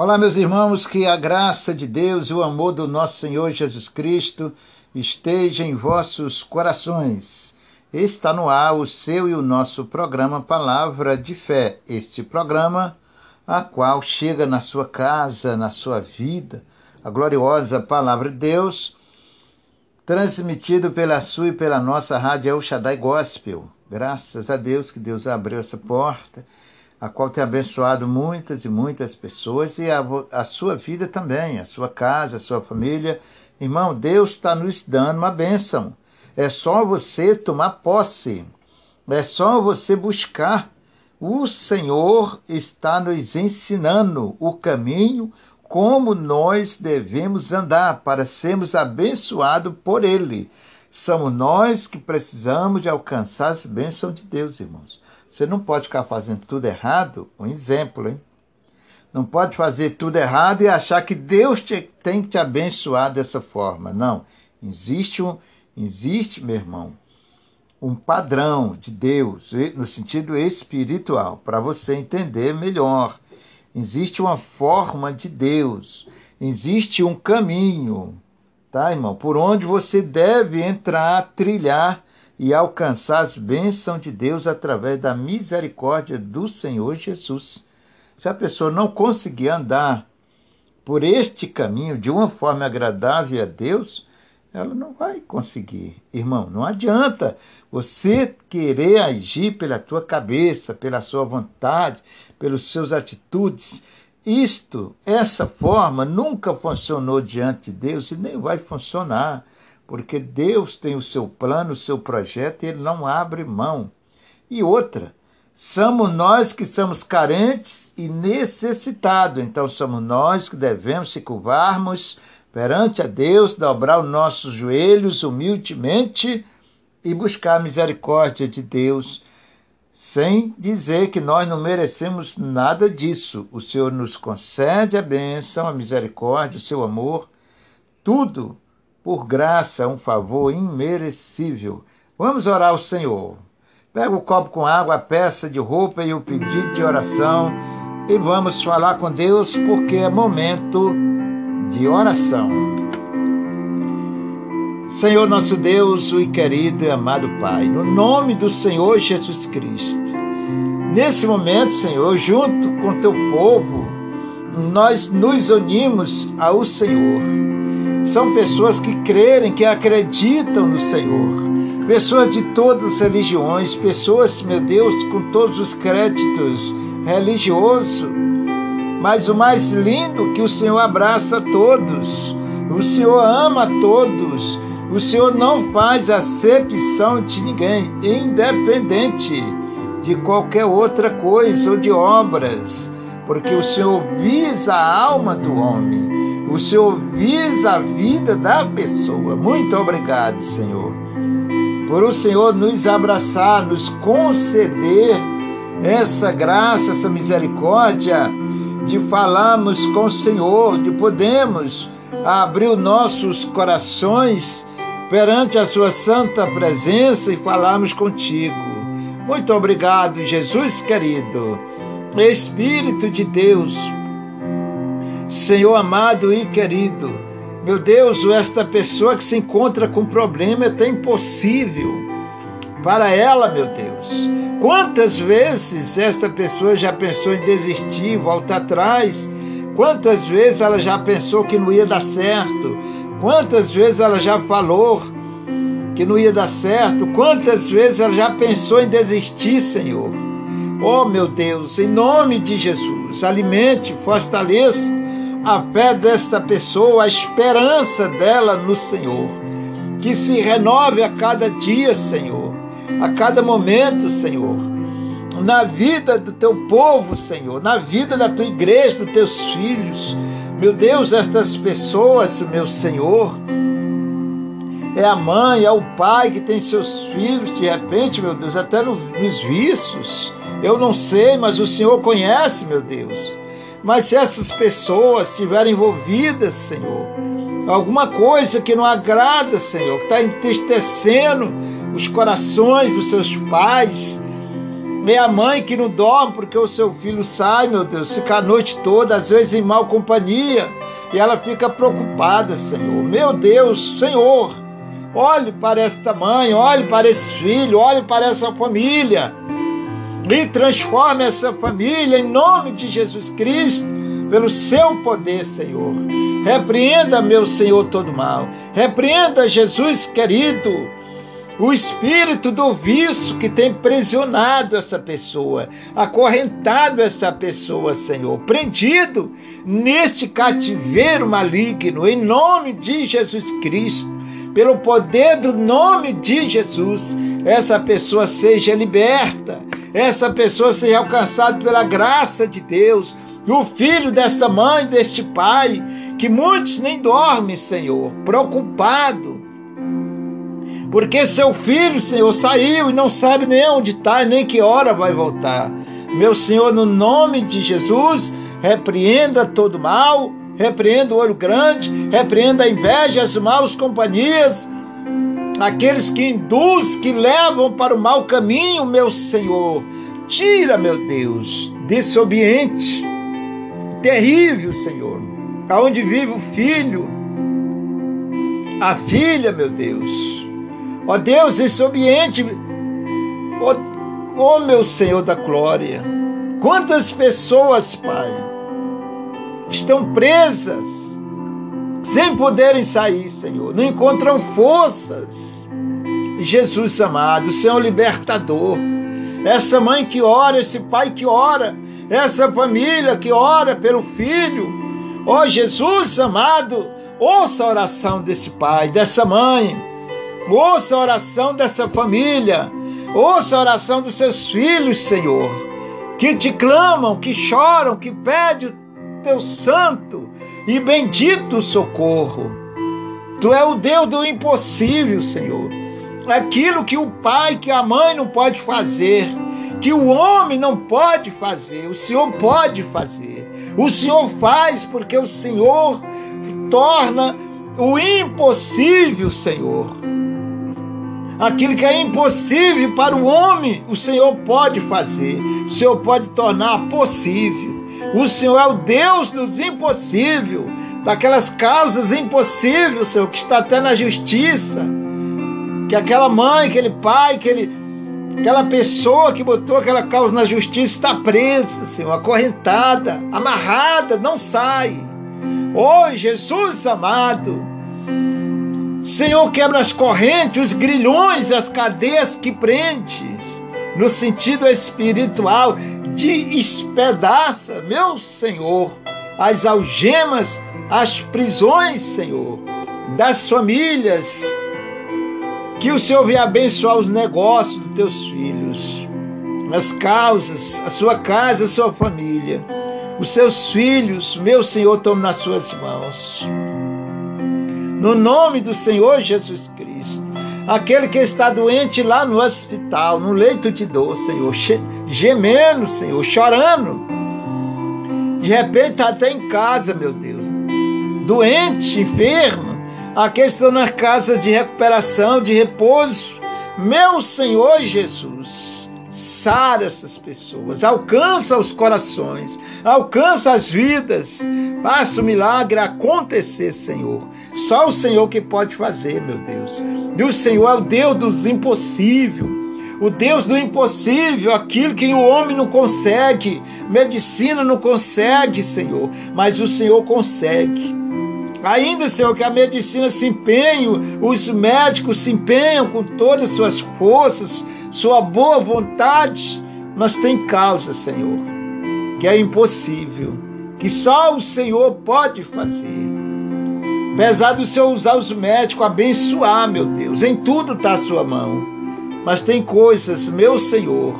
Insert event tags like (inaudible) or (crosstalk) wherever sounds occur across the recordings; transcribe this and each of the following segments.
Olá, meus irmãos, que a graça de Deus e o amor do nosso Senhor Jesus Cristo esteja em vossos corações. Está no ar o seu e o nosso programa Palavra de Fé. Este programa, a qual chega na sua casa, na sua vida, a gloriosa Palavra de Deus, transmitido pela sua e pela nossa rádio El Shaddai Gospel. Graças a Deus que Deus abriu essa porta a qual tem abençoado muitas e muitas pessoas e a, a sua vida também, a sua casa, a sua família. Irmão, Deus está nos dando uma bênção. É só você tomar posse, é só você buscar. O Senhor está nos ensinando o caminho, como nós devemos andar para sermos abençoados por Ele. Somos nós que precisamos de alcançar as bênçãos de Deus, irmãos. Você não pode ficar fazendo tudo errado. Um exemplo, hein? Não pode fazer tudo errado e achar que Deus te, tem que te abençoar dessa forma. Não. Existe, um, existe, meu irmão, um padrão de Deus, no sentido espiritual, para você entender melhor. Existe uma forma de Deus, existe um caminho, tá, irmão? Por onde você deve entrar, trilhar e alcançar as bênçãos de Deus através da misericórdia do Senhor Jesus. Se a pessoa não conseguir andar por este caminho de uma forma agradável a Deus, ela não vai conseguir. Irmão, não adianta você querer agir pela tua cabeça, pela sua vontade, pelas suas atitudes. Isto, essa forma, nunca funcionou diante de Deus e nem vai funcionar porque Deus tem o seu plano, o seu projeto e ele não abre mão. E outra, somos nós que somos carentes e necessitados, então somos nós que devemos se curvarmos perante a Deus, dobrar os nossos joelhos humildemente e buscar a misericórdia de Deus, sem dizer que nós não merecemos nada disso. O Senhor nos concede a bênção, a misericórdia, o seu amor, tudo por graça, um favor imerecível. Vamos orar ao Senhor. Pega o copo com água, a peça de roupa e o pedido de oração e vamos falar com Deus porque é momento de oração. Senhor nosso Deus, o querido e amado Pai, no nome do Senhor Jesus Cristo, nesse momento, Senhor, junto com teu povo, nós nos unimos ao Senhor são pessoas que crerem, que acreditam no Senhor. Pessoas de todas as religiões, pessoas, meu Deus, com todos os créditos religiosos. Mas o mais lindo que o Senhor abraça todos. O Senhor ama todos. O Senhor não faz acepção de ninguém, independente de qualquer outra coisa ou de obras, porque o Senhor visa a alma do homem. O Senhor visa a vida da pessoa. Muito obrigado, Senhor. Por o Senhor nos abraçar, nos conceder essa graça, essa misericórdia de falarmos com o Senhor, de podermos abrir os nossos corações perante a Sua santa presença e falarmos contigo. Muito obrigado, Jesus querido. Espírito de Deus, Senhor amado e querido, meu Deus, esta pessoa que se encontra com problema é até impossível para ela, meu Deus. Quantas vezes esta pessoa já pensou em desistir, voltar atrás? Quantas vezes ela já pensou que não ia dar certo? Quantas vezes ela já falou que não ia dar certo? Quantas vezes ela já pensou em desistir, Senhor? Oh, meu Deus, em nome de Jesus, alimente, fortaleça a fé desta pessoa, a esperança dela no Senhor. Que se renove a cada dia, Senhor, a cada momento, Senhor, na vida do teu povo, Senhor, na vida da tua igreja, dos teus filhos. Meu Deus, estas pessoas, meu Senhor, é a mãe, é o pai que tem seus filhos, de repente, meu Deus, até nos vícios. Eu não sei, mas o Senhor conhece, meu Deus. Mas se essas pessoas estiverem envolvidas, Senhor, alguma coisa que não agrada, Senhor, que está entristecendo os corações dos seus pais, É a mãe que não dorme porque o seu filho sai, meu Deus, fica a noite toda, às vezes em mal companhia, e ela fica preocupada, Senhor. Meu Deus, Senhor, olhe para esta mãe, olhe para esse filho, olhe para essa família e transforme essa família em nome de Jesus Cristo, pelo seu poder, Senhor. Repreenda, meu Senhor, todo mal. Repreenda, Jesus querido o espírito do vício que tem prisionado essa pessoa, acorrentado esta pessoa, Senhor, prendido neste cativeiro maligno, em nome de Jesus Cristo, pelo poder do nome de Jesus, essa pessoa seja liberta, essa pessoa seja alcançada pela graça de Deus, o filho desta mãe, deste pai, que muitos nem dormem, Senhor, preocupado porque seu filho, Senhor, saiu e não sabe nem onde está, nem que hora vai voltar. Meu Senhor, no nome de Jesus, repreenda todo mal, repreenda o olho grande, repreenda a inveja, as maus companhias, aqueles que induzem, que levam para o mau caminho, meu Senhor. Tira, meu Deus, desse ambiente terrível, Senhor, aonde vive o filho, a filha, meu Deus. Ó Deus, esse ambiente, ó, ó meu Senhor da glória, quantas pessoas, Pai, estão presas, sem poderem sair, Senhor, não encontram forças. Jesus amado, Senhor libertador, essa mãe que ora, esse pai que ora, essa família que ora pelo filho, ó Jesus amado, ouça a oração desse pai, dessa mãe, Ouça a oração dessa família. Ouça a oração dos seus filhos, Senhor, que te clamam, que choram, que pedem o teu santo e bendito socorro. Tu é o Deus do impossível, Senhor. Aquilo que o pai, que a mãe não pode fazer, que o homem não pode fazer, o Senhor pode fazer. O Senhor faz porque o Senhor torna o impossível, Senhor. Aquilo que é impossível para o homem, o Senhor pode fazer. O Senhor pode tornar possível. O Senhor é o Deus dos impossíveis, daquelas causas impossíveis, Senhor, que está até na justiça. Que aquela mãe, aquele pai, aquele, aquela pessoa que botou aquela causa na justiça está presa, Senhor, acorrentada, amarrada, não sai. Oh, Jesus amado, Senhor, quebra as correntes, os grilhões, as cadeias que prendes, no sentido espiritual, de espedaça, meu Senhor, as algemas, as prisões, Senhor, das famílias. Que o Senhor venha abençoar os negócios dos teus filhos, as causas, a sua casa, a sua família. Os seus filhos, meu Senhor, tome nas suas mãos no nome do Senhor Jesus Cristo. Aquele que está doente lá no hospital, no leito de dor, Senhor, gemendo, Senhor, chorando. De repente está até em casa, meu Deus, doente, enfermo. Aqueles que estão nas casas de recuperação, de repouso. Meu Senhor Jesus alcançar essas pessoas, alcança os corações, alcança as vidas. Faça o milagre acontecer, Senhor. Só o Senhor que pode fazer, meu Deus. E o Senhor é o Deus dos impossíveis. O Deus do impossível, aquilo que o homem não consegue, medicina não consegue, Senhor, mas o Senhor consegue. Ainda, Senhor, que a medicina se empenhe, os médicos se empenham com todas as suas forças, sua boa vontade, mas tem causa, Senhor, que é impossível, que só o Senhor pode fazer. Apesar do Senhor usar os médicos, abençoar, meu Deus, em tudo está a sua mão. Mas tem coisas, meu Senhor,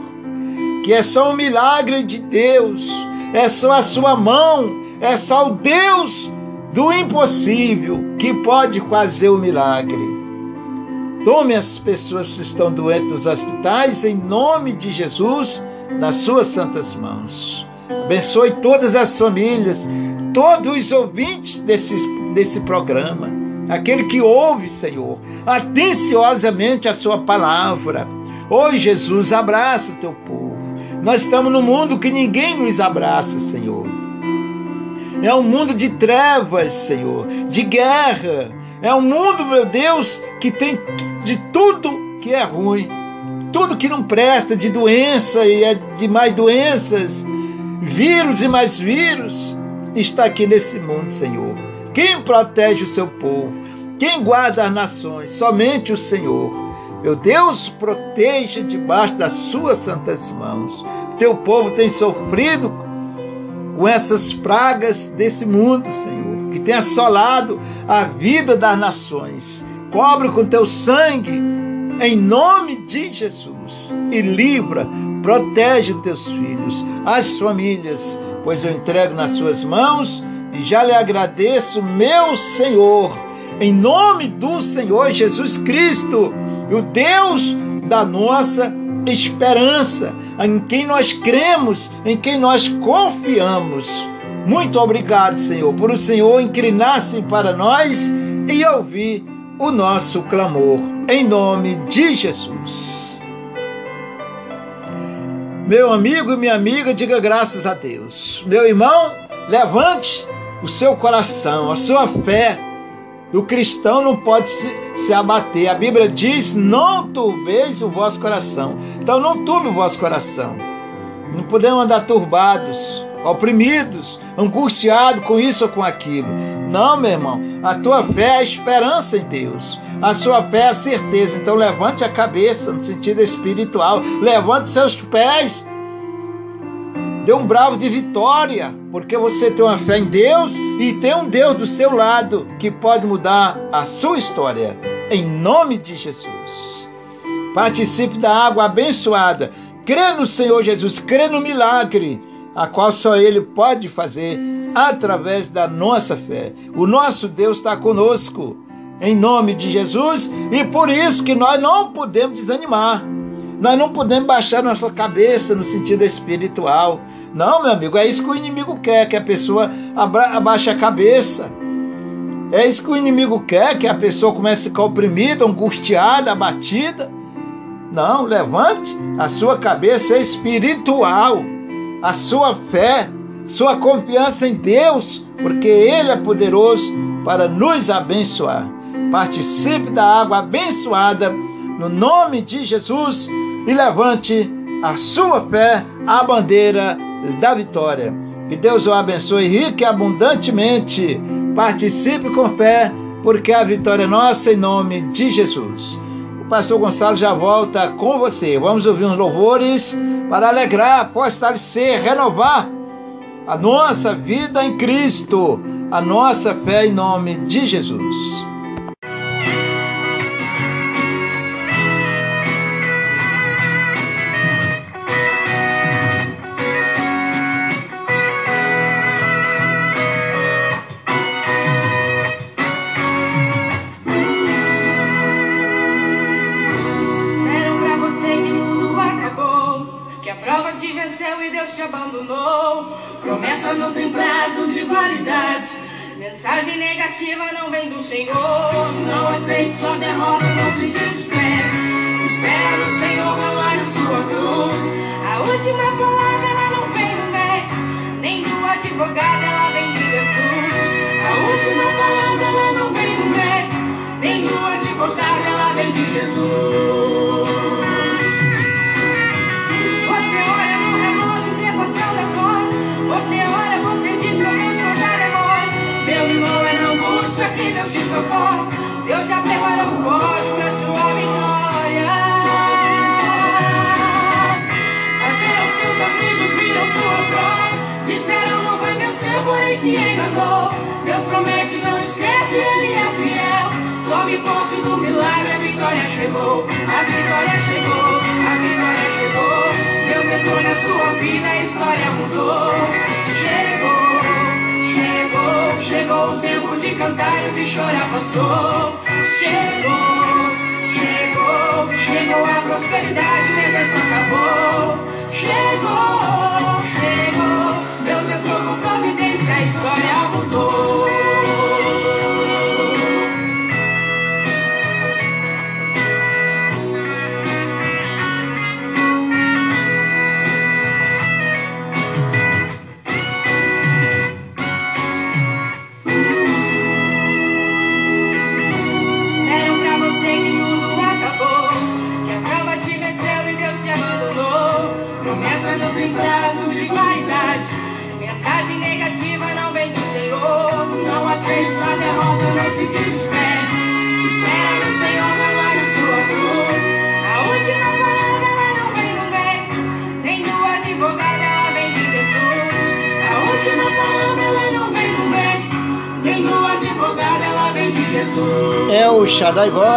que é só um milagre de Deus, é só a sua mão, é só o Deus do impossível que pode fazer o milagre. Tome as pessoas que estão doentes nos hospitais, em nome de Jesus, nas suas santas mãos. Abençoe todas as famílias, todos os ouvintes desse, desse programa, aquele que ouve, Senhor, atenciosamente a sua palavra. Oi, Jesus, abraça o teu povo. Nós estamos num mundo que ninguém nos abraça, Senhor. É um mundo de trevas, Senhor, de guerra. É um mundo, meu Deus, que tem de tudo que é ruim, tudo que não presta, de doença e é de mais doenças, vírus e mais vírus, está aqui nesse mundo, Senhor. Quem protege o seu povo? Quem guarda as nações? Somente o Senhor. Meu Deus, proteja debaixo das suas santas mãos. Teu povo tem sofrido com essas pragas desse mundo, Senhor, que tem assolado a vida das nações. Cobre com teu sangue, em nome de Jesus, e livra, protege os teus filhos, as famílias, pois eu entrego nas suas mãos e já lhe agradeço, meu Senhor, em nome do Senhor Jesus Cristo, o Deus da nossa esperança, em quem nós cremos, em quem nós confiamos. Muito obrigado, Senhor, por o Senhor inclinar-se para nós e ouvir o nosso clamor, em nome de Jesus. Meu amigo e minha amiga, diga graças a Deus. Meu irmão, levante o seu coração, a sua fé. O cristão não pode se, se abater. A Bíblia diz: não turbeis o vosso coração. Então não turbe o vosso coração. Não podemos andar turbados, oprimidos, angustiados com isso ou com aquilo. Não, meu irmão. A tua fé é a esperança em Deus. A sua fé é a certeza. Então levante a cabeça no sentido espiritual. Levante seus pés dê um bravo de vitória, porque você tem uma fé em Deus e tem um Deus do seu lado que pode mudar a sua história. Em nome de Jesus. Participe da água abençoada. Crê no Senhor Jesus, crê no milagre, a qual só Ele pode fazer através da nossa fé. O nosso Deus está conosco, em nome de Jesus, e por isso que nós não podemos desanimar. Nós não podemos baixar nossa cabeça no sentido espiritual. Não, meu amigo, é isso que o inimigo quer, que a pessoa abaixe a cabeça. É isso que o inimigo quer, que a pessoa comece a ficar oprimida, angustiada, abatida. Não, levante a sua cabeça espiritual, a sua fé, sua confiança em Deus, porque Ele é poderoso para nos abençoar. Participe da água abençoada no nome de Jesus e levante a sua fé, a bandeira da vitória. Que Deus o abençoe rico e abundantemente. Participe com fé, porque a vitória é nossa em nome de Jesus. Pastor Gonçalo já volta com você. Vamos ouvir uns louvores para alegrar, fortalecer, renovar a nossa vida em Cristo, a nossa fé em nome de Jesus. Derrota, Do milagre, a vitória chegou. A vitória chegou, a vitória chegou. Deus entrou na sua vida, a história mudou. Chegou. Chegou, chegou o tempo de cantar e de chorar passou. Chegou, chegou, chegou a prosperidade, deserto acabou. Chegou, chegou, Deus entrou com providência, a história mudou.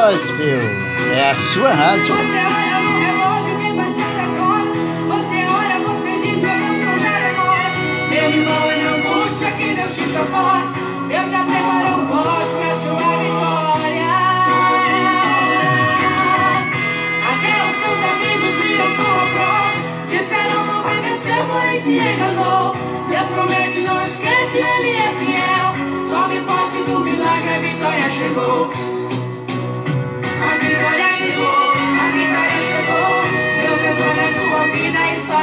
Gospel. É a sua rádio. Você olha no relógio. Você você diz, meu Deus, não demora. Meu irmão, angústia, que Deus te socorre. Deus já preparou um voz pra sua vitória. Até os teus amigos viram tua prova. Disseram não vai vencer, porém se enganou. Deus promete, não esquece, Ele é fiel. Tome posse do milagre, a vitória chegou.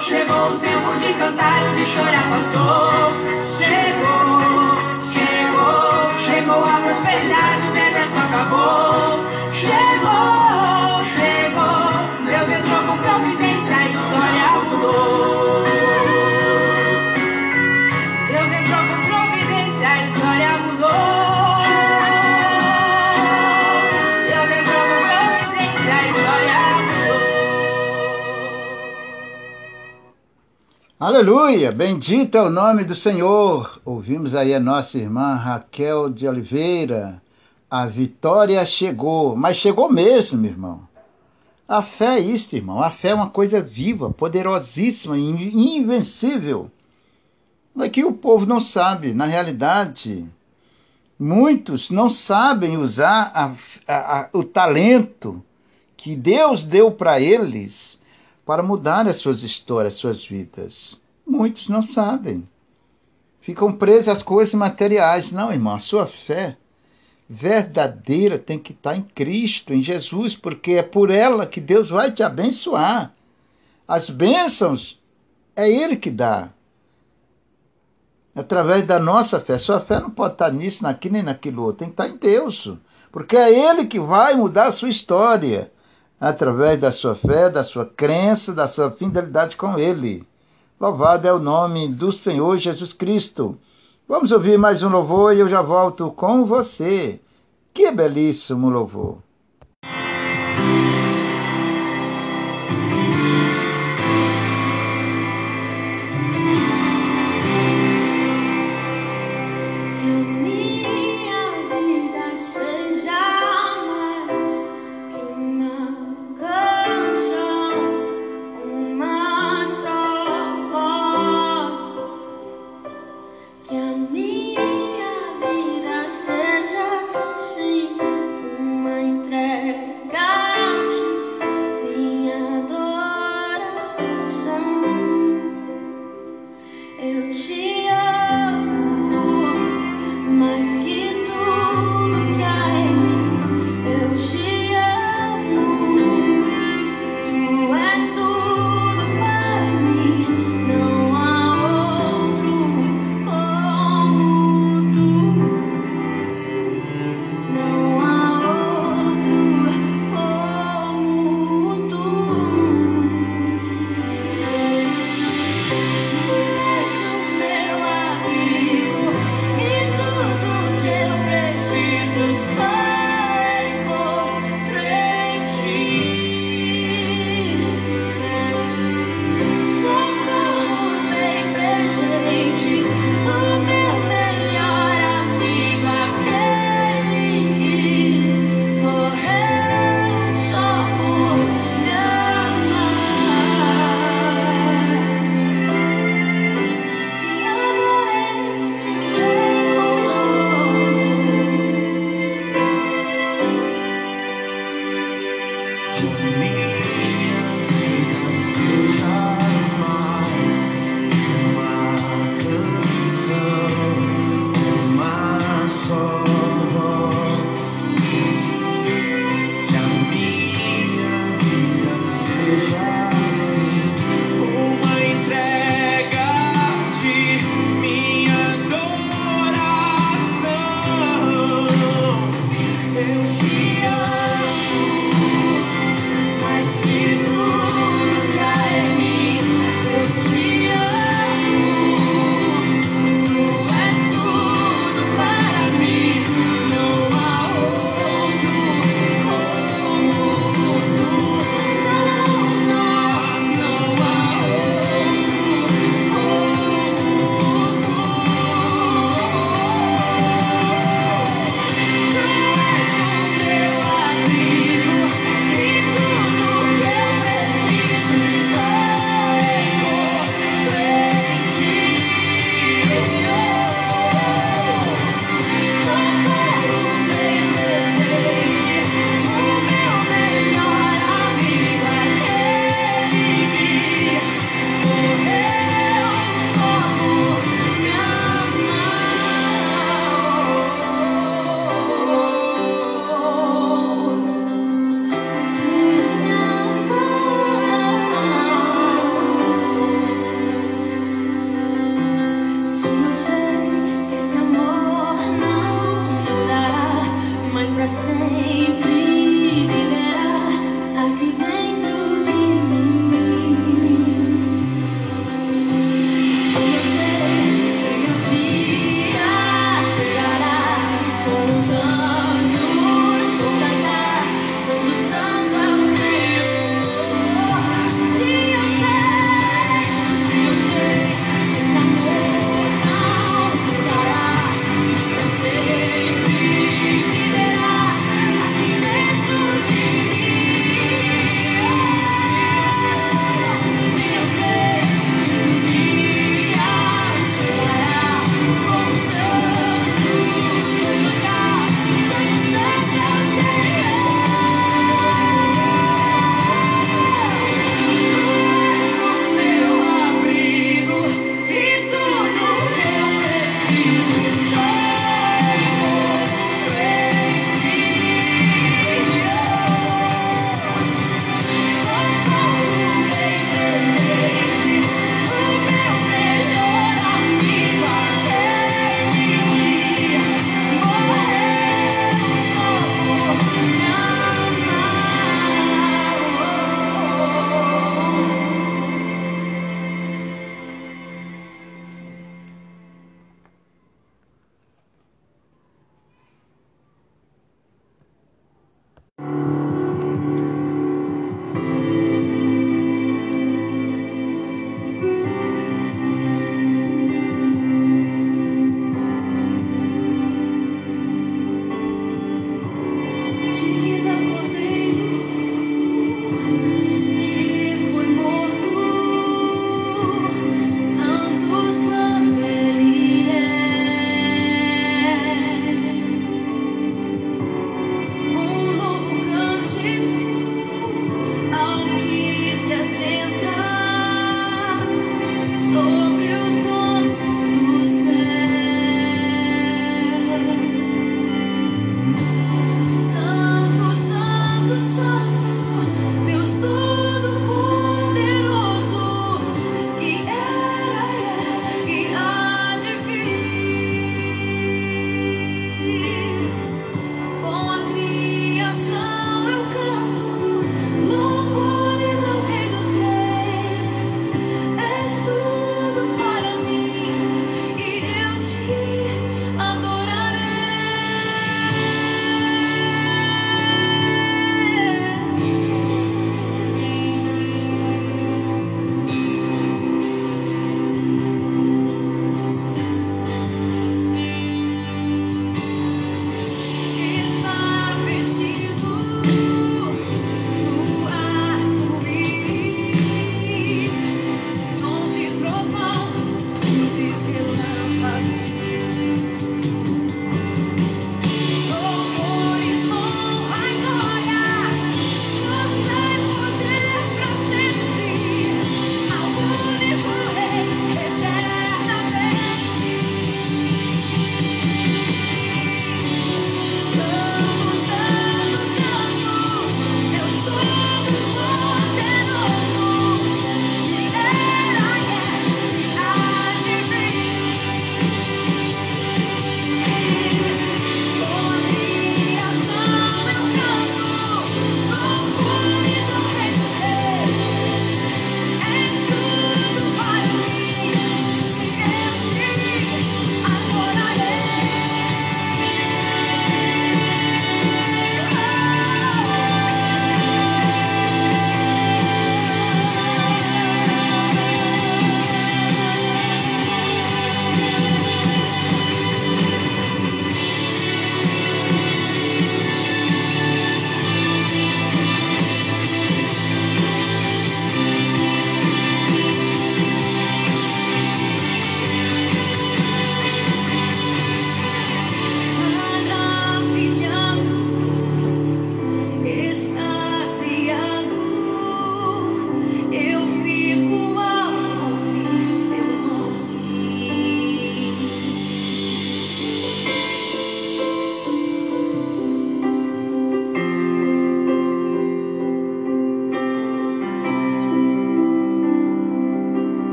chegou, o tempo de cantar e de chorar passou. Chegou, chegou, chegou a prosperidade, o deserto acabou. Aleluia! Bendito é o nome do Senhor. Ouvimos aí a nossa irmã Raquel de Oliveira. A vitória chegou, mas chegou mesmo, irmão. A fé é isto, irmão. A fé é uma coisa viva, poderosíssima, in- invencível. Mas que o povo não sabe. Na realidade, muitos não sabem usar a- a- a- o talento que Deus deu para eles para mudar as suas histórias, as suas vidas. Muitos não sabem. Ficam presos às coisas materiais. Não, irmão, a sua fé verdadeira tem que estar em Cristo, em Jesus, porque é por ela que Deus vai te abençoar. As bênçãos é Ele que dá. Através da nossa fé. Sua fé não pode estar nisso, naquilo nem naquilo outro. Tem que estar em Deus. Porque é Ele que vai mudar a sua história. Através da sua fé, da sua crença, da sua fidelidade com Ele. Louvado é o nome do Senhor Jesus Cristo. Vamos ouvir mais um louvor e eu já volto com você. Que belíssimo louvor.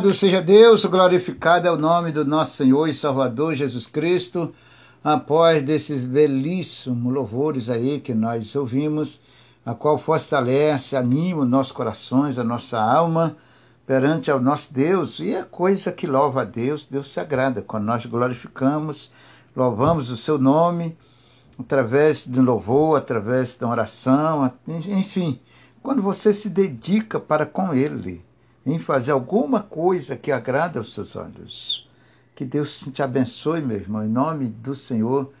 Louvado seja Deus, glorificado é o nome do nosso Senhor e Salvador Jesus Cristo. Após desses belíssimos louvores aí que nós ouvimos, a qual fortalece, anima os nossos corações, a nossa alma perante ao nosso Deus. E é coisa que louva a Deus, Deus se agrada quando nós glorificamos, louvamos o seu nome através do louvor, através da oração, enfim, quando você se dedica para com Ele em fazer alguma coisa que agrada aos seus olhos. Que Deus te abençoe, meu irmão, em nome do Senhor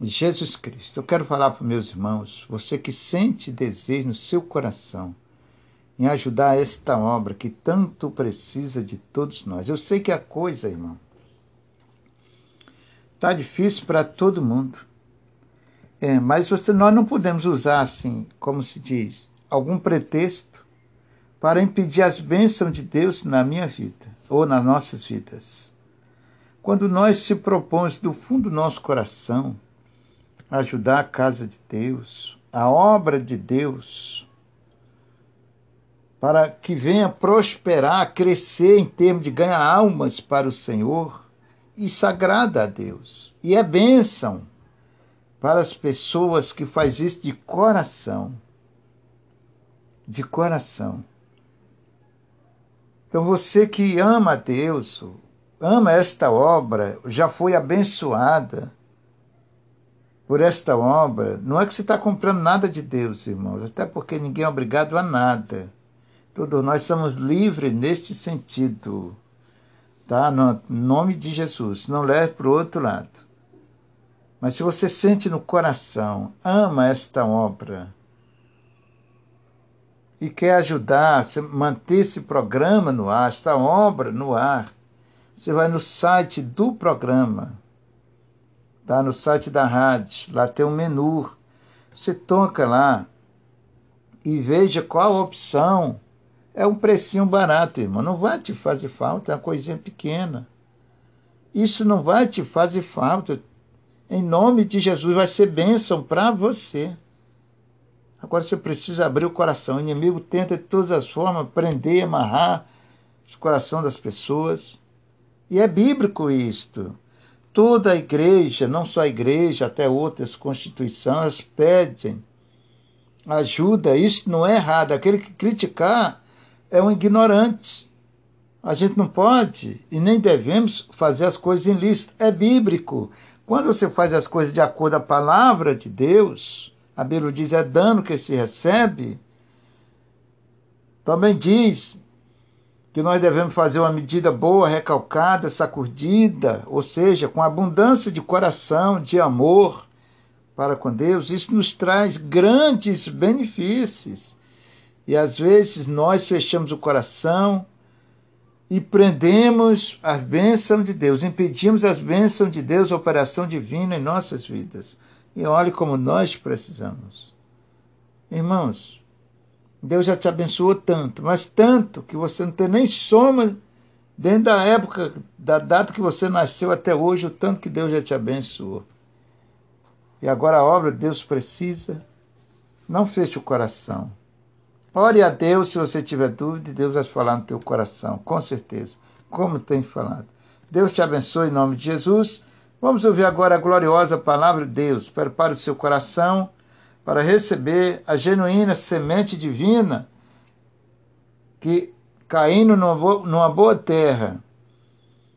Jesus Cristo. Eu quero falar para meus irmãos, você que sente desejo no seu coração em ajudar esta obra que tanto precisa de todos nós. Eu sei que a coisa, irmão, está difícil para todo mundo. É, mas você, nós não podemos usar assim, como se diz, algum pretexto para impedir as bênçãos de Deus na minha vida ou nas nossas vidas. Quando nós se propomos do fundo do nosso coração ajudar a casa de Deus, a obra de Deus, para que venha prosperar, crescer em termos de ganhar almas para o Senhor, isso agrada a Deus. E é bênção para as pessoas que faz isso de coração. De coração. Então você que ama Deus, ama esta obra, já foi abençoada por esta obra, não é que você está comprando nada de Deus, irmãos, até porque ninguém é obrigado a nada. Todos nós somos livres neste sentido, tá? No nome de Jesus, não leve para o outro lado. Mas se você sente no coração, ama esta obra, e quer ajudar, manter esse programa no ar, esta obra no ar, você vai no site do programa, tá? No site da rádio, lá tem um menu. Você toca lá e veja qual opção. É um precinho barato, irmão. Não vai te fazer falta, é uma coisinha pequena. Isso não vai te fazer falta. Em nome de Jesus, vai ser bênção para você. Agora você precisa abrir o coração. O inimigo tenta de todas as formas prender, amarrar os corações das pessoas. E é bíblico isto. Toda a igreja, não só a igreja, até outras constituições, pedem ajuda. Isso não é errado. Aquele que criticar é um ignorante. A gente não pode e nem devemos fazer as coisas ilícitas. É bíblico. Quando você faz as coisas de acordo com a palavra de Deus, a Bíblia diz é dano que se recebe. Também diz que nós devemos fazer uma medida boa, recalcada, sacudida, ou seja, com abundância de coração, de amor para com Deus. Isso nos traz grandes benefícios. E às vezes nós fechamos o coração e prendemos as bênçãos de Deus, impedimos as bênçãos de Deus, a operação divina em nossas vidas. E olhe como nós precisamos. Irmãos, Deus já te abençoou tanto, mas tanto que você não tem nem soma dentro da época, da data que você nasceu até hoje, o tanto que Deus já te abençoou. E agora a obra Deus precisa. Não feche o coração. Ore a Deus se você tiver dúvida, Deus vai falar no teu coração, com certeza, como tem falado. Deus te abençoe em nome de Jesus. Vamos ouvir agora a gloriosa palavra de Deus. Prepare o seu coração para receber a genuína semente divina que caindo numa boa, numa boa terra,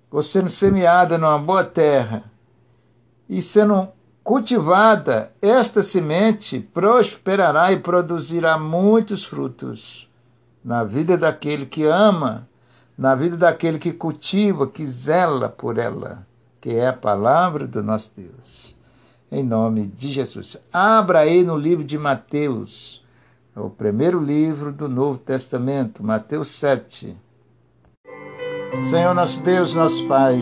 ou sendo semeada numa boa terra e sendo cultivada, esta semente prosperará e produzirá muitos frutos na vida daquele que ama, na vida daquele que cultiva, que zela por ela que é a palavra do nosso Deus. Em nome de Jesus. Abra aí no livro de Mateus, o primeiro livro do Novo Testamento, Mateus 7. Senhor nosso Deus, nosso Pai,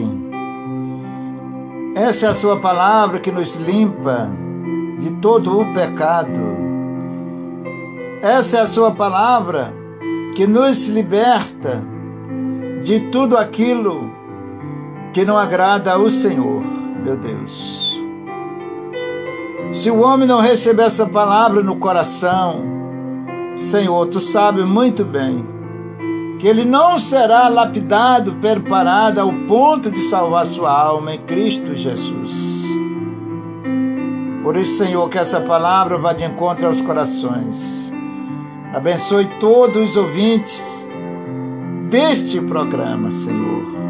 essa é a Sua palavra que nos limpa de todo o pecado. Essa é a Sua palavra que nos liberta de tudo aquilo que não agrada ao Senhor, meu Deus. Se o homem não receber essa palavra no coração, Senhor, tu sabes muito bem que ele não será lapidado, preparado ao ponto de salvar sua alma em Cristo Jesus. Por isso, Senhor, que essa palavra vá de encontro aos corações. Abençoe todos os ouvintes deste programa, Senhor.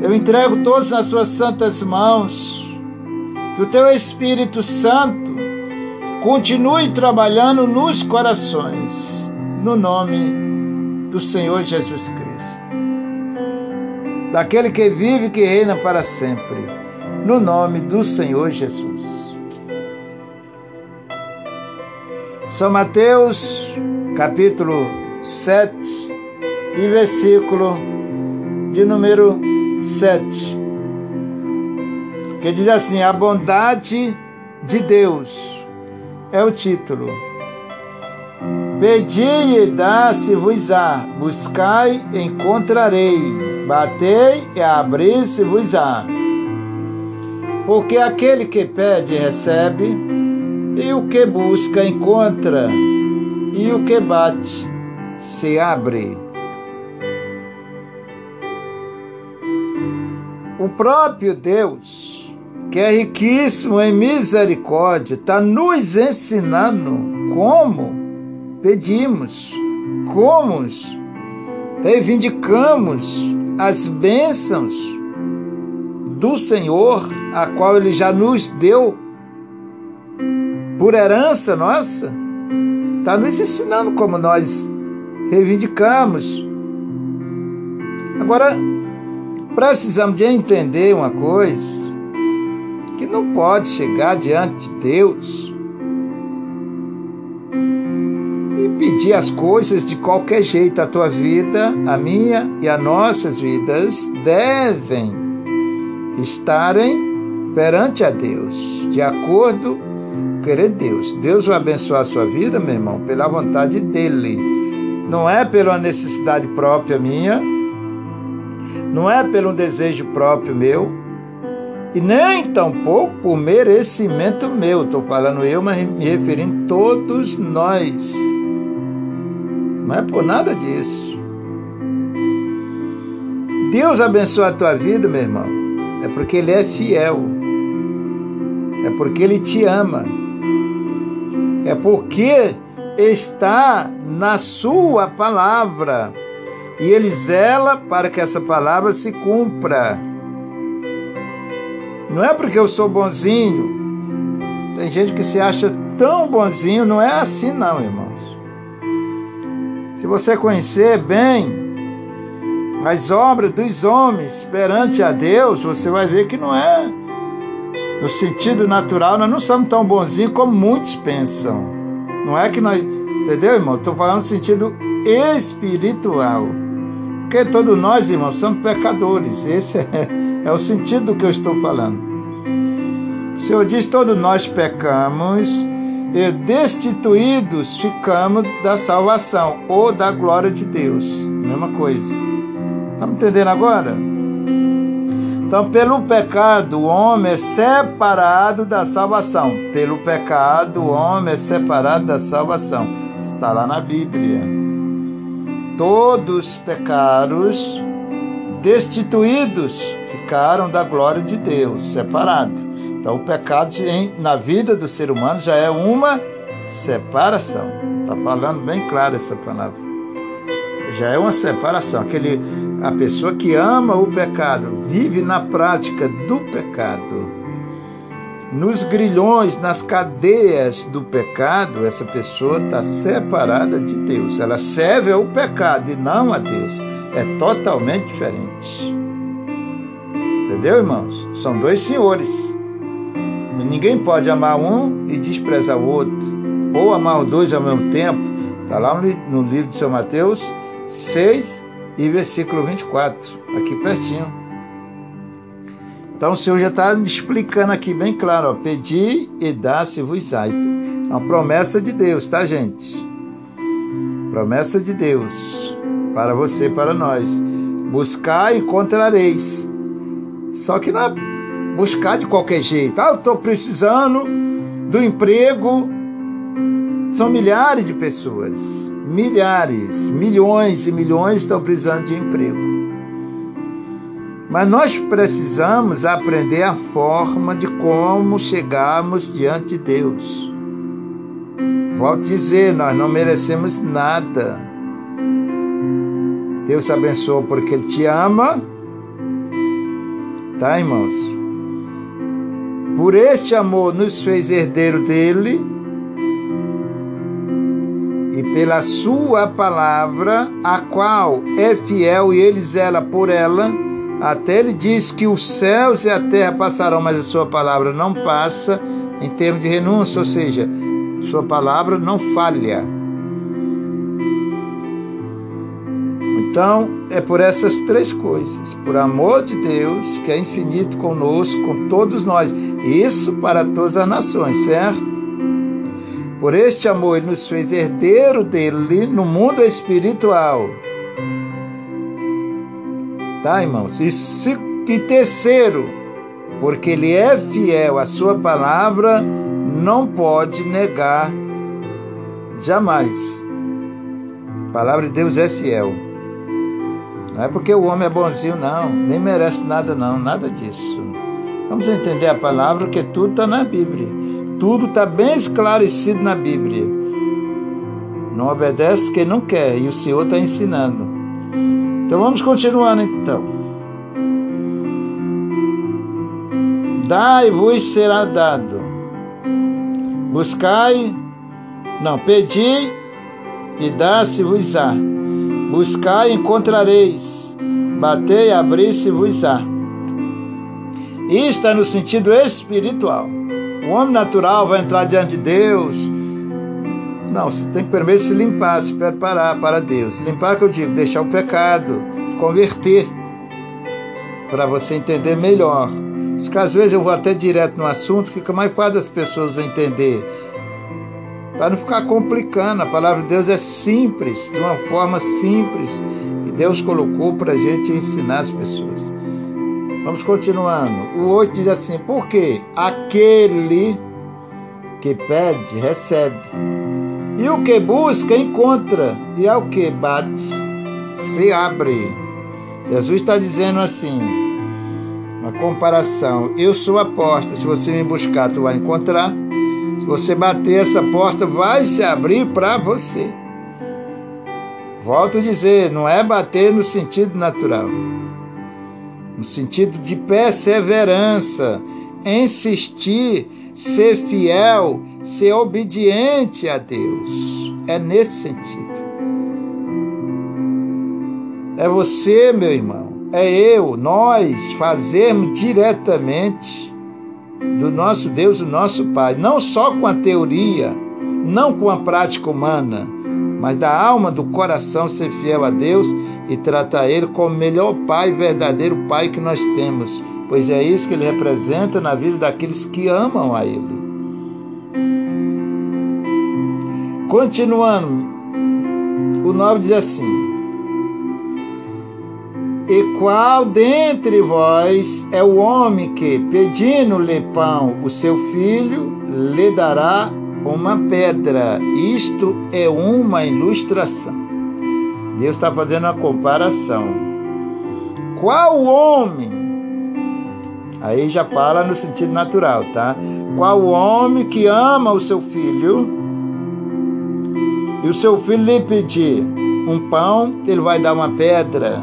Eu entrego todos nas suas santas mãos. Que o teu Espírito Santo continue trabalhando nos corações, no nome do Senhor Jesus Cristo. Daquele que vive e que reina para sempre, no nome do Senhor Jesus. São Mateus, capítulo 7, e versículo de número 7, que diz assim: A bondade de Deus é o título Pedi e dá-se-vos-á, buscai, encontrarei, batei e abrir-se-vos-á. Porque aquele que pede, recebe, e o que busca, encontra, e o que bate, se abre. O próprio Deus, que é riquíssimo em misericórdia, está nos ensinando como pedimos, como reivindicamos as bênçãos do Senhor, a qual Ele já nos deu por herança nossa, está nos ensinando como nós reivindicamos. Agora, precisamos de entender uma coisa, que não pode chegar diante de Deus pedir as coisas de qualquer jeito. A tua vida, a minha e as nossas vidas devem estarem perante a Deus, de acordo com querer Deus. Deus vai abençoar a sua vida, meu irmão, pela vontade dele. Não é pela necessidade própria minha, não é pelo desejo próprio meu, e nem tampouco por merecimento meu. Estou falando eu, mas me referindo a todos nós. Não é por nada disso. Deus abençoa a tua vida, meu irmão. É porque Ele é fiel. É porque Ele te ama. É porque está na Sua palavra. E Ele zela para que essa palavra se cumpra. Não é porque eu sou bonzinho. Tem gente que se acha tão bonzinho. Não é assim, não, irmãos. Se você conhecer bem as obras dos homens perante a Deus, você vai ver que não é no sentido natural, nós não somos tão bonzinhos como muitos pensam. Não é que nós. Entendeu, irmão? Estou falando no sentido espiritual. Porque todos nós, irmãos, somos pecadores. Esse é, (laughs) é o sentido do que eu estou falando. O Senhor diz: todos nós pecamos e destituídos ficamos da salvação ou da glória de Deus. Mesma coisa. Estamos entendendo agora? Então, pelo pecado, o homem é separado da salvação. Pelo pecado, o homem é separado da salvação. Está lá na Bíblia. Todos pecados, destituídos, ficaram da glória de Deus, separados. Então, o pecado na vida do ser humano já é uma separação. Está falando bem claro essa palavra. Já é uma separação. Aquele, a pessoa que ama o pecado, vive na prática do pecado, nos grilhões, nas cadeias do pecado, essa pessoa está separada de Deus. Ela serve ao pecado e não a Deus. É totalmente diferente. Entendeu, irmãos? São dois senhores. Ninguém pode amar um e desprezar o outro, ou amar os dois ao mesmo tempo. Está lá no livro de São Mateus 6 e versículo 24, aqui pertinho. Então o Senhor já está me explicando aqui bem claro: ó, pedi e dá-se-vos-á. É uma promessa de Deus, tá, gente? Promessa de Deus para você, para nós. Buscar encontrareis. Só que não é buscar de qualquer jeito. Ah, eu estou precisando do emprego. São milhares de pessoas, milhares, milhões e milhões estão precisando de emprego. Mas nós precisamos aprender a forma de como chegarmos diante de Deus. Volto a dizer, nós não merecemos nada. Deus abençoa porque Ele te ama. Tá, irmãos? Por este amor nos fez herdeiro dele e pela sua palavra, a qual é fiel e ele zela por ela, até ele diz que os céus e a terra passarão, mas a sua palavra não passa em termos de renúncia, ou seja, sua palavra não falha. Então, é por essas três coisas: por amor de Deus, que é infinito conosco, com todos nós, isso para todas as nações, certo? Por este amor, ele nos fez herdeiro dele no mundo espiritual. Tá, irmãos? E, se, e terceiro, porque ele é fiel à sua palavra, não pode negar jamais. A palavra de Deus é fiel. Não é porque o homem é bonzinho, não, nem merece nada, não, nada disso. Vamos entender a palavra, porque tudo está na Bíblia. Tudo está bem esclarecido na Bíblia. Não obedece quem não quer, e o Senhor está ensinando. Então vamos continuando então. Dai-vos será dado. Buscai, não, pedi e dá-se-vos-á. Buscai e encontrareis. Batei e abri-se-vos-á. Isso está no sentido espiritual. O homem natural vai entrar diante de Deus. Não, você tem que primeiro se limpar, se preparar para Deus. Limpar, que eu digo, deixar o pecado, se converter, para você entender melhor. Porque às vezes eu vou até direto no assunto, fica mais fácil das pessoas entender. Para não ficar complicando, a palavra de Deus é simples, de uma forma simples, que Deus colocou para a gente ensinar as pessoas. Vamos continuando. O 8 diz assim: Porque aquele que pede, recebe. E o que busca, encontra. E ao que bate, se abre. Jesus está dizendo assim: uma comparação. Eu sou a porta. Se você me buscar, tu vai encontrar. Se você bater essa porta, vai se abrir para você. Volto a dizer, não é bater no sentido natural no sentido de perseverança, insistir, ser fiel, ser obediente a Deus. É nesse sentido. É você, meu irmão, é eu, nós fazermos diretamente do nosso Deus o nosso Pai, não só com a teoria, não com a prática humana, mas da alma, do coração ser fiel a Deus e tratar Ele como o melhor Pai, verdadeiro Pai que nós temos, pois é isso que Ele representa na vida daqueles que amam a Ele. Continuando, o 9 diz assim: E qual dentre vós é o homem que, pedindo-lhe pão, o seu filho, lhe dará uma pedra. Isto é uma ilustração. Deus está fazendo uma comparação. Qual homem? Aí já fala no sentido natural, tá? Qual homem que ama o seu filho e o seu filho lhe pedir um pão, ele vai dar uma pedra.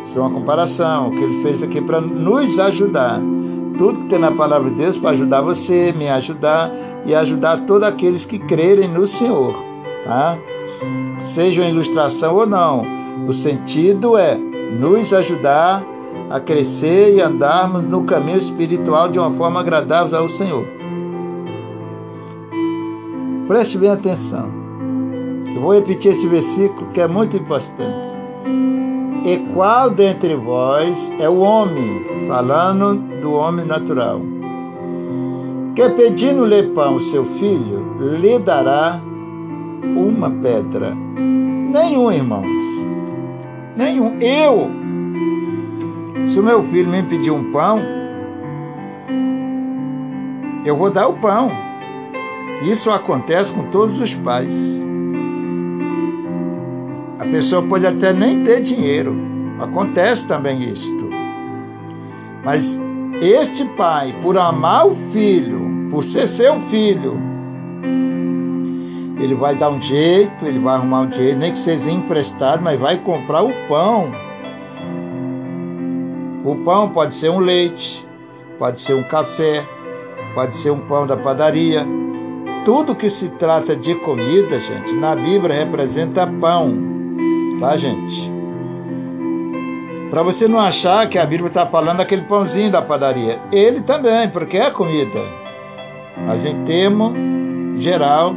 Isso é uma comparação que ele fez aqui para nos ajudar tudo que tem na palavra de Deus para ajudar você, me ajudar e ajudar todos aqueles que crerem no Senhor, tá? Seja uma ilustração ou não, o sentido é nos ajudar a crescer e andarmos no caminho espiritual de uma forma agradável ao Senhor. Preste bem atenção. Eu vou repetir esse versículo que é muito importante. E qual dentre vós é o homem, falando do homem natural, que pedindo-lhe pão seu filho, lhe dará uma pedra? Nenhum, irmãos. Nenhum. Eu, se o meu filho me pedir um pão, eu vou dar o pão. Isso acontece com todos os pais. A pessoa pode até nem ter dinheiro. Acontece também isto. Mas este pai, por amar o filho, por ser seu filho, ele vai dar um jeito, ele vai arrumar um jeito, nem que seja emprestado, mas vai comprar o pão. O pão pode ser um leite, pode ser um café, pode ser um pão da padaria. Tudo que se trata de comida, gente, na Bíblia representa pão, tá, gente? Para você não achar que a Bíblia está falando daquele pãozinho da padaria. Ele também, porque é comida. Mas em termo geral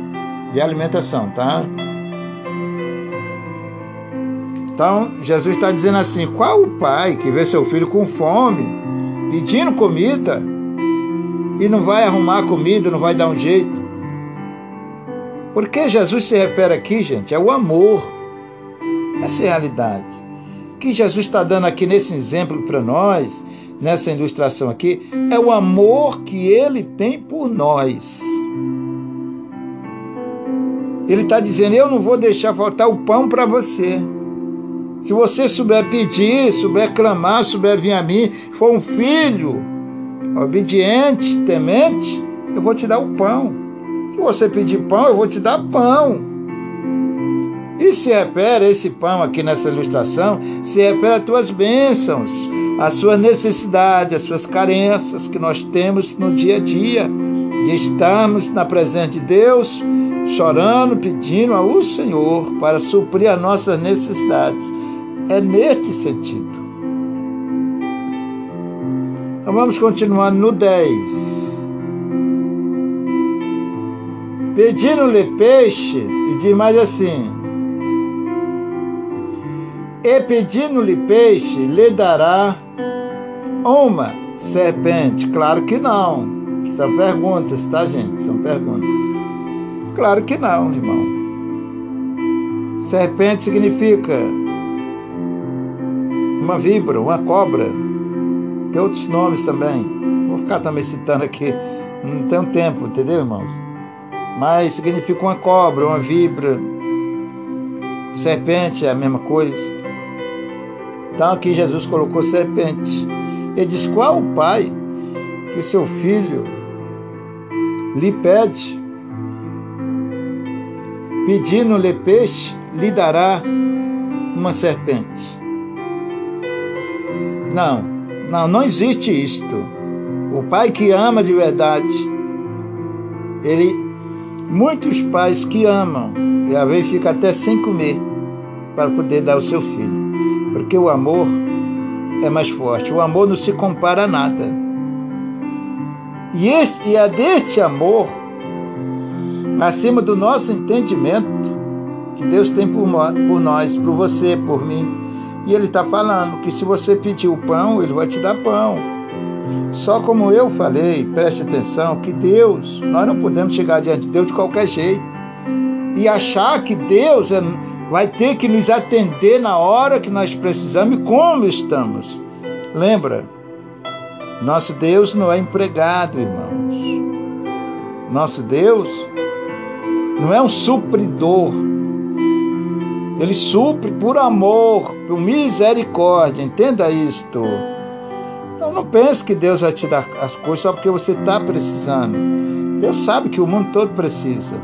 de alimentação, tá? Então, Jesus está dizendo assim: qual o pai que vê seu filho com fome, pedindo comida, e não vai arrumar comida, não vai dar um jeito? Porque Jesus se refere aqui, gente, é o amor. Essa é a realidade que Jesus está dando aqui nesse exemplo para nós, nessa ilustração aqui, é o amor que ele tem por nós. Ele está dizendo: Eu não vou deixar faltar o pão para você. Se você souber pedir, souber clamar, souber vir a mim, for um filho obediente, temente, eu vou te dar o pão. Se você pedir pão, eu vou te dar pão. E se refere esse pão aqui nessa ilustração, se refere às tuas bênçãos, à sua necessidade, às suas carências que nós temos no dia a dia, de estarmos na presença de Deus, chorando, pedindo ao Senhor para suprir as nossas necessidades. É neste sentido. Então vamos continuar no 10. Pedindo-lhe peixe, e diz mais assim: e pedindo-lhe peixe, lhe dará uma serpente? Claro que não. São perguntas, tá, gente? São perguntas. Claro que não, irmão. Serpente significa uma víbora, uma cobra. Tem outros nomes também. Vou ficar também citando aqui. Não tem um tempo, entendeu, irmãos? Mas significa uma cobra, uma víbora. Serpente é a mesma coisa. Então aqui Jesus colocou serpente. Ele diz: Qual o pai que seu filho lhe pede, pedindo-lhe peixe, lhe dará uma serpente? Não, não, não existe isto. O pai que ama de verdade, ele, muitos pais que amam, e às vezes fica até sem comer para poder dar ao seu filho porque o amor é mais forte. O amor não se compara a nada. E, esse, e é deste amor, acima do nosso entendimento, que Deus tem por, por nós, por você, por mim. E Ele está falando que se você pedir o pão, Ele vai te dar pão. Só como eu falei, preste atenção, que Deus, nós não podemos chegar diante de Deus de qualquer jeito e achar que Deus é vai ter que nos atender na hora que nós precisamos e como estamos. Lembra, nosso Deus não é empregado, irmãos. Nosso Deus não é um supridor. Ele supre por amor, por misericórdia. Entenda isto. Então não pense que Deus vai te dar as coisas só porque você está precisando. Deus sabe que o mundo todo precisa.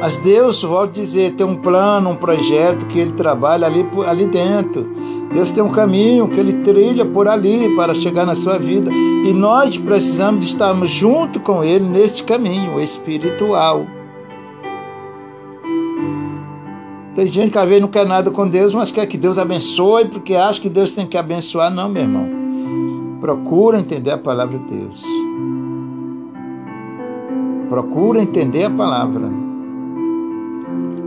Mas Deus, volto a dizer, tem um plano, um projeto que Ele trabalha ali, ali dentro. Deus tem um caminho que Ele trilha por ali para chegar na sua vida. E nós precisamos estarmos junto com Ele neste caminho espiritual. Tem gente que às vezes não quer nada com Deus, mas quer que Deus abençoe, porque acha que Deus tem que abençoar. Não, meu irmão. Procura entender a palavra de Deus. Procura entender a palavra.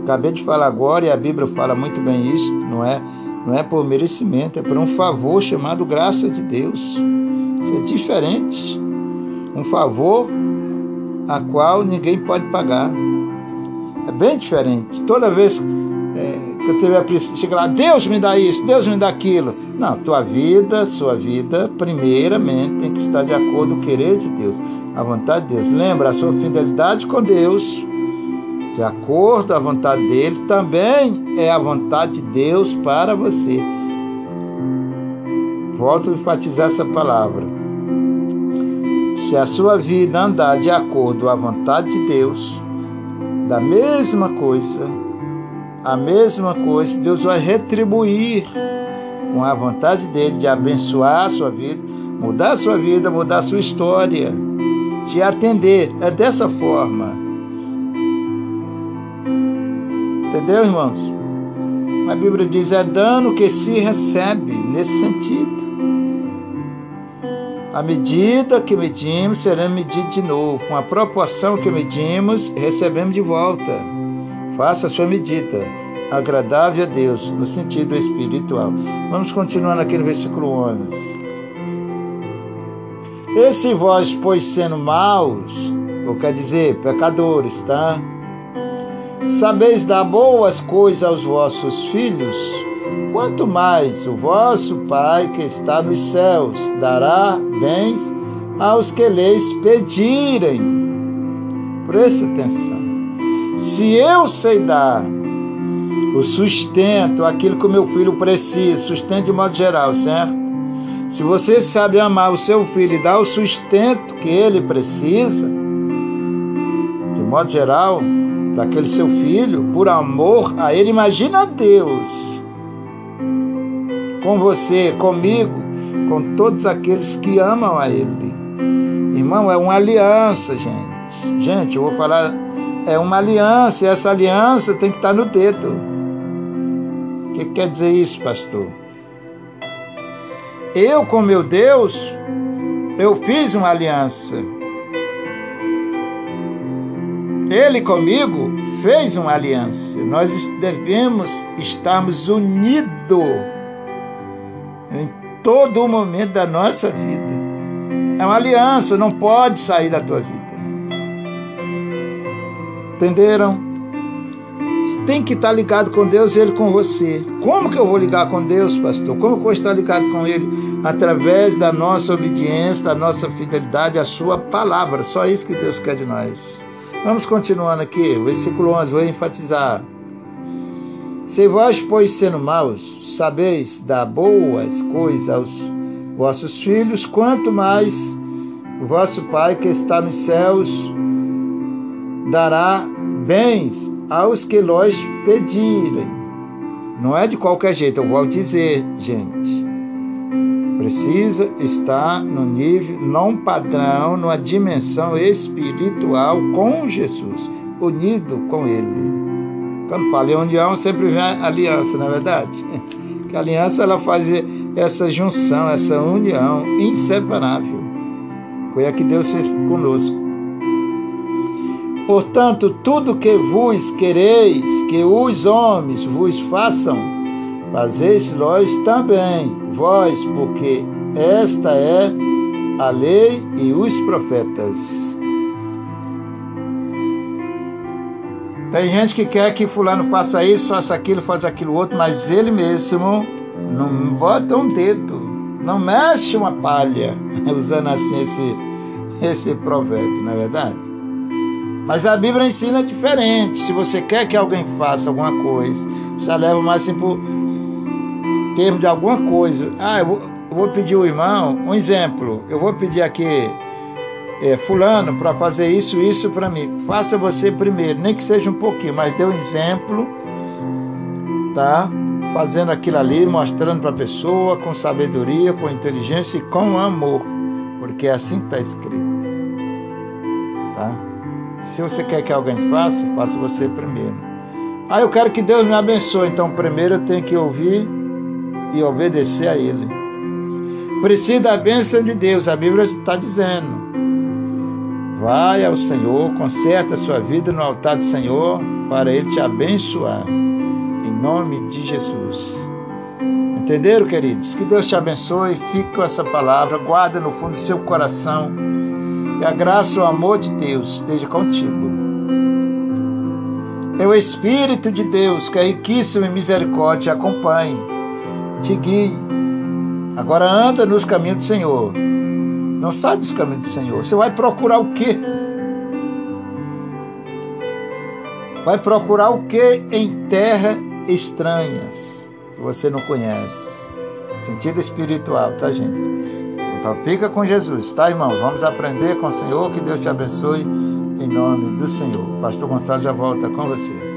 Acabei de falar agora e a Bíblia fala muito bem isso, não é? Não é por merecimento, é por um favor chamado graça de Deus. Isso é diferente. Um favor a qual ninguém pode pagar. É bem diferente. Toda vez eu tiver chega lá, Deus me dá isso, Deus me dá aquilo. Não, tua vida, sua vida, primeiramente tem que estar de acordo com o querer de Deus, a vontade de Deus. Lembra a sua fidelidade com Deus de acordo à vontade dele, também é a vontade de Deus para você. Volto a enfatizar essa palavra. Se a sua vida andar de acordo à vontade de Deus, da mesma coisa, a mesma coisa, Deus vai retribuir com a vontade dele de abençoar a sua vida, mudar a sua vida, mudar a sua história, te atender. É dessa forma. Entendeu, irmãos? A Bíblia diz: é dano que se recebe nesse sentido. A medida que medimos será medida de novo. Com a proporção que medimos, recebemos de volta. Faça a sua medida, agradável a Deus, no sentido espiritual. Vamos continuando aqui no versículo 11. Esse vós, pois sendo maus, ou quer dizer, pecadores, tá? Sabeis dar boas coisas aos vossos filhos, quanto mais o vosso Pai que está nos céus dará bens aos que lhes pedirem. Preste atenção. Se eu sei dar o sustento, aquilo que o meu filho precisa, sustento de modo geral, certo? Se você sabe amar o seu filho e dar o sustento que ele precisa, de modo geral, daquele seu filho, por amor a ele, imagina Deus com você, comigo, com todos aqueles que amam a ele. Irmão, é uma aliança, gente. Gente, eu vou falar, é uma aliança, e essa aliança tem que estar no dedo. O que quer dizer isso, pastor? Eu com meu Deus, eu fiz uma aliança. Ele comigo fez uma aliança. Nós devemos estarmos unidos em todo o momento da nossa vida. É uma aliança, não pode sair da tua vida. Entenderam? Tem que estar ligado com Deus e Ele com você. Como que eu vou ligar com Deus, pastor? Como que eu vou estar ligado com Ele? Através da nossa obediência, da nossa fidelidade à Sua palavra. Só isso que Deus quer de nós. Vamos continuando aqui, versículo 11, vou enfatizar. Se vós, pois, sendo maus, sabeis dar boas coisas aos vossos filhos, quanto mais o vosso Pai que está nos céus dará bens aos que lhes pedirem. Não é de qualquer jeito, eu vou dizer, gente. Precisa estar no nível, num padrão, numa dimensão espiritual com Jesus, unido com Ele. Quando fala em união, sempre vem aliança, não é verdade? (laughs) Que a aliança ela faz essa junção, essa união inseparável. Foi a que Deus fez conosco. Portanto, tudo que vos quereis que os homens vos façam, fazeis-los também, vós, porque esta é a lei e os profetas. Tem gente que quer que fulano faça isso, faça aquilo, faça aquilo outro, mas ele mesmo não bota um dedo, não mexe uma palha, (laughs) usando assim esse, esse provérbio, não é verdade? Mas a Bíblia ensina diferente. Se você quer que alguém faça alguma coisa, já leva mais assim por termo de alguma coisa. Ah, eu vou, pedir o irmão, um exemplo, eu vou pedir aqui é, fulano para fazer isso, isso para mim. Faça você primeiro, nem que seja um pouquinho, mas dê um exemplo, tá? Fazendo aquilo ali, mostrando para a pessoa com sabedoria, com inteligência e com amor, porque é assim que está escrito, tá? Se você quer que alguém faça, faça você primeiro. Ah, eu quero que Deus me abençoe, então primeiro eu tenho que ouvir e obedecer a Ele. Precisa da bênção de Deus, a Bíblia está dizendo. Vai ao Senhor, conserta a sua vida no altar do Senhor, para Ele te abençoar. Em nome de Jesus. Entenderam, queridos? Que Deus te abençoe, fique com essa palavra, guarda no fundo do seu coração. E a graça e o amor de Deus esteja contigo. É o Espírito de Deus, que é riquíssimo em misericórdia, te acompanhe, te guie. Agora anda nos caminhos do Senhor não sai dos caminhos do Senhor. Você vai procurar o quê? Vai procurar o que em terra estranhas que você não conhece. Sentido espiritual, tá, gente? Então fica com Jesus, tá, irmão? Vamos aprender com o Senhor. Que Deus te abençoe em nome do Senhor. Pastor Gonçalo já volta com você.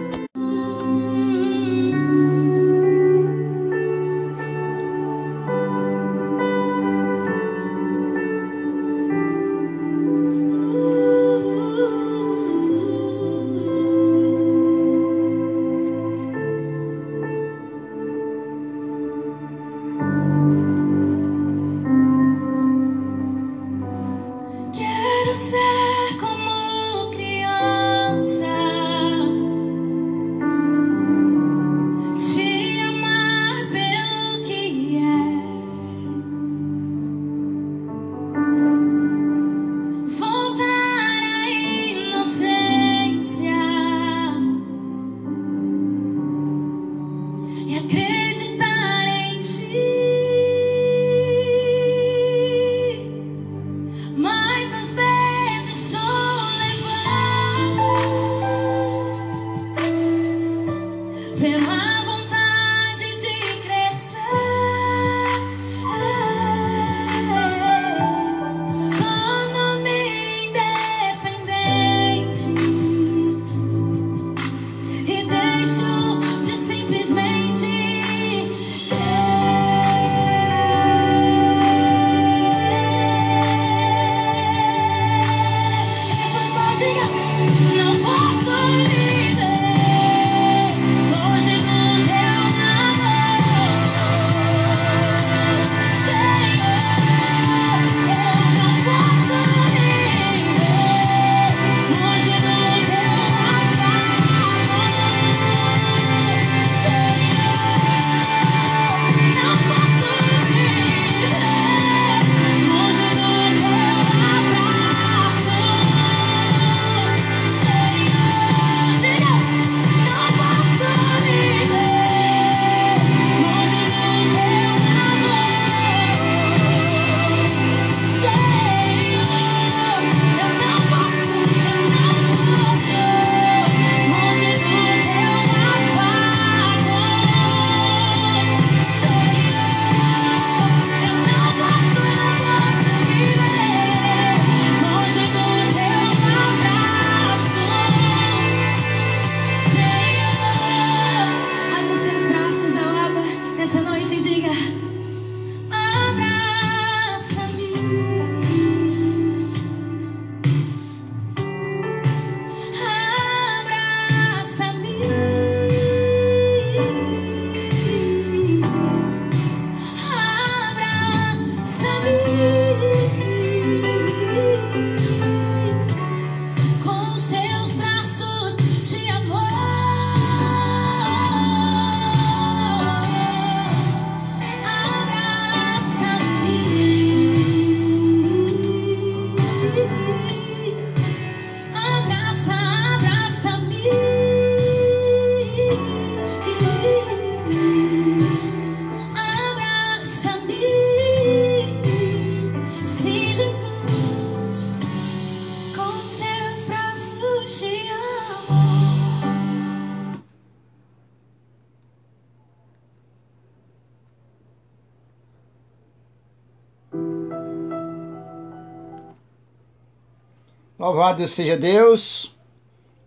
Louvado seja Deus.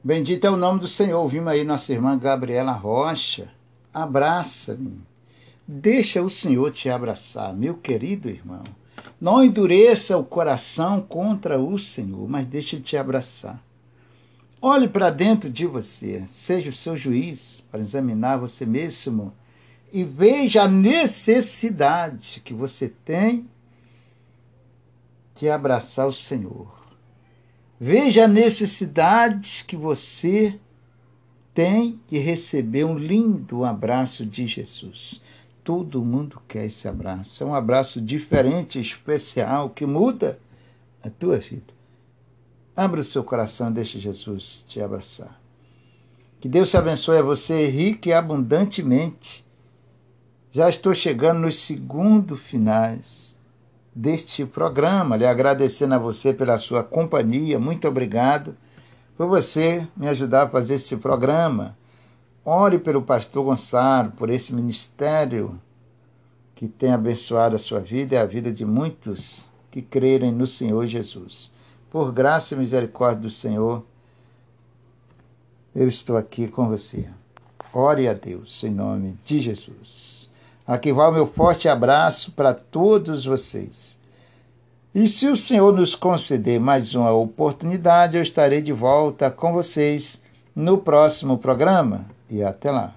Bendito é o nome do Senhor. Ouvimos aí nossa irmã Gabriela Rocha. Abraça-me. Deixa o Senhor te abraçar, meu querido irmão. Não endureça o coração contra o Senhor, mas deixa te abraçar. Olhe para dentro de você, seja o seu juiz para examinar você mesmo e veja a necessidade que você tem de abraçar o Senhor. Veja a necessidade que você tem de receber um lindo abraço de Jesus. Todo mundo quer esse abraço. É um abraço diferente, especial, que muda a tua vida. Abra o seu coração e deixe Jesus te abraçar. Que Deus te abençoe a você rico e abundantemente. Já estou chegando nos segundos finais deste programa. Lhe agradecendo a você pela sua companhia. Muito obrigado por você me ajudar a fazer esse programa. Ore pelo pastor Gonçalo, por esse ministério que tem abençoado a sua vida e a vida de muitos que crerem no Senhor Jesus. Por graça e misericórdia do Senhor, eu estou aqui com você. Ore a Deus em nome de Jesus. Aqui vai o meu forte abraço para todos vocês. E se o Senhor nos conceder mais uma oportunidade, eu estarei de volta com vocês no próximo programa. E até lá.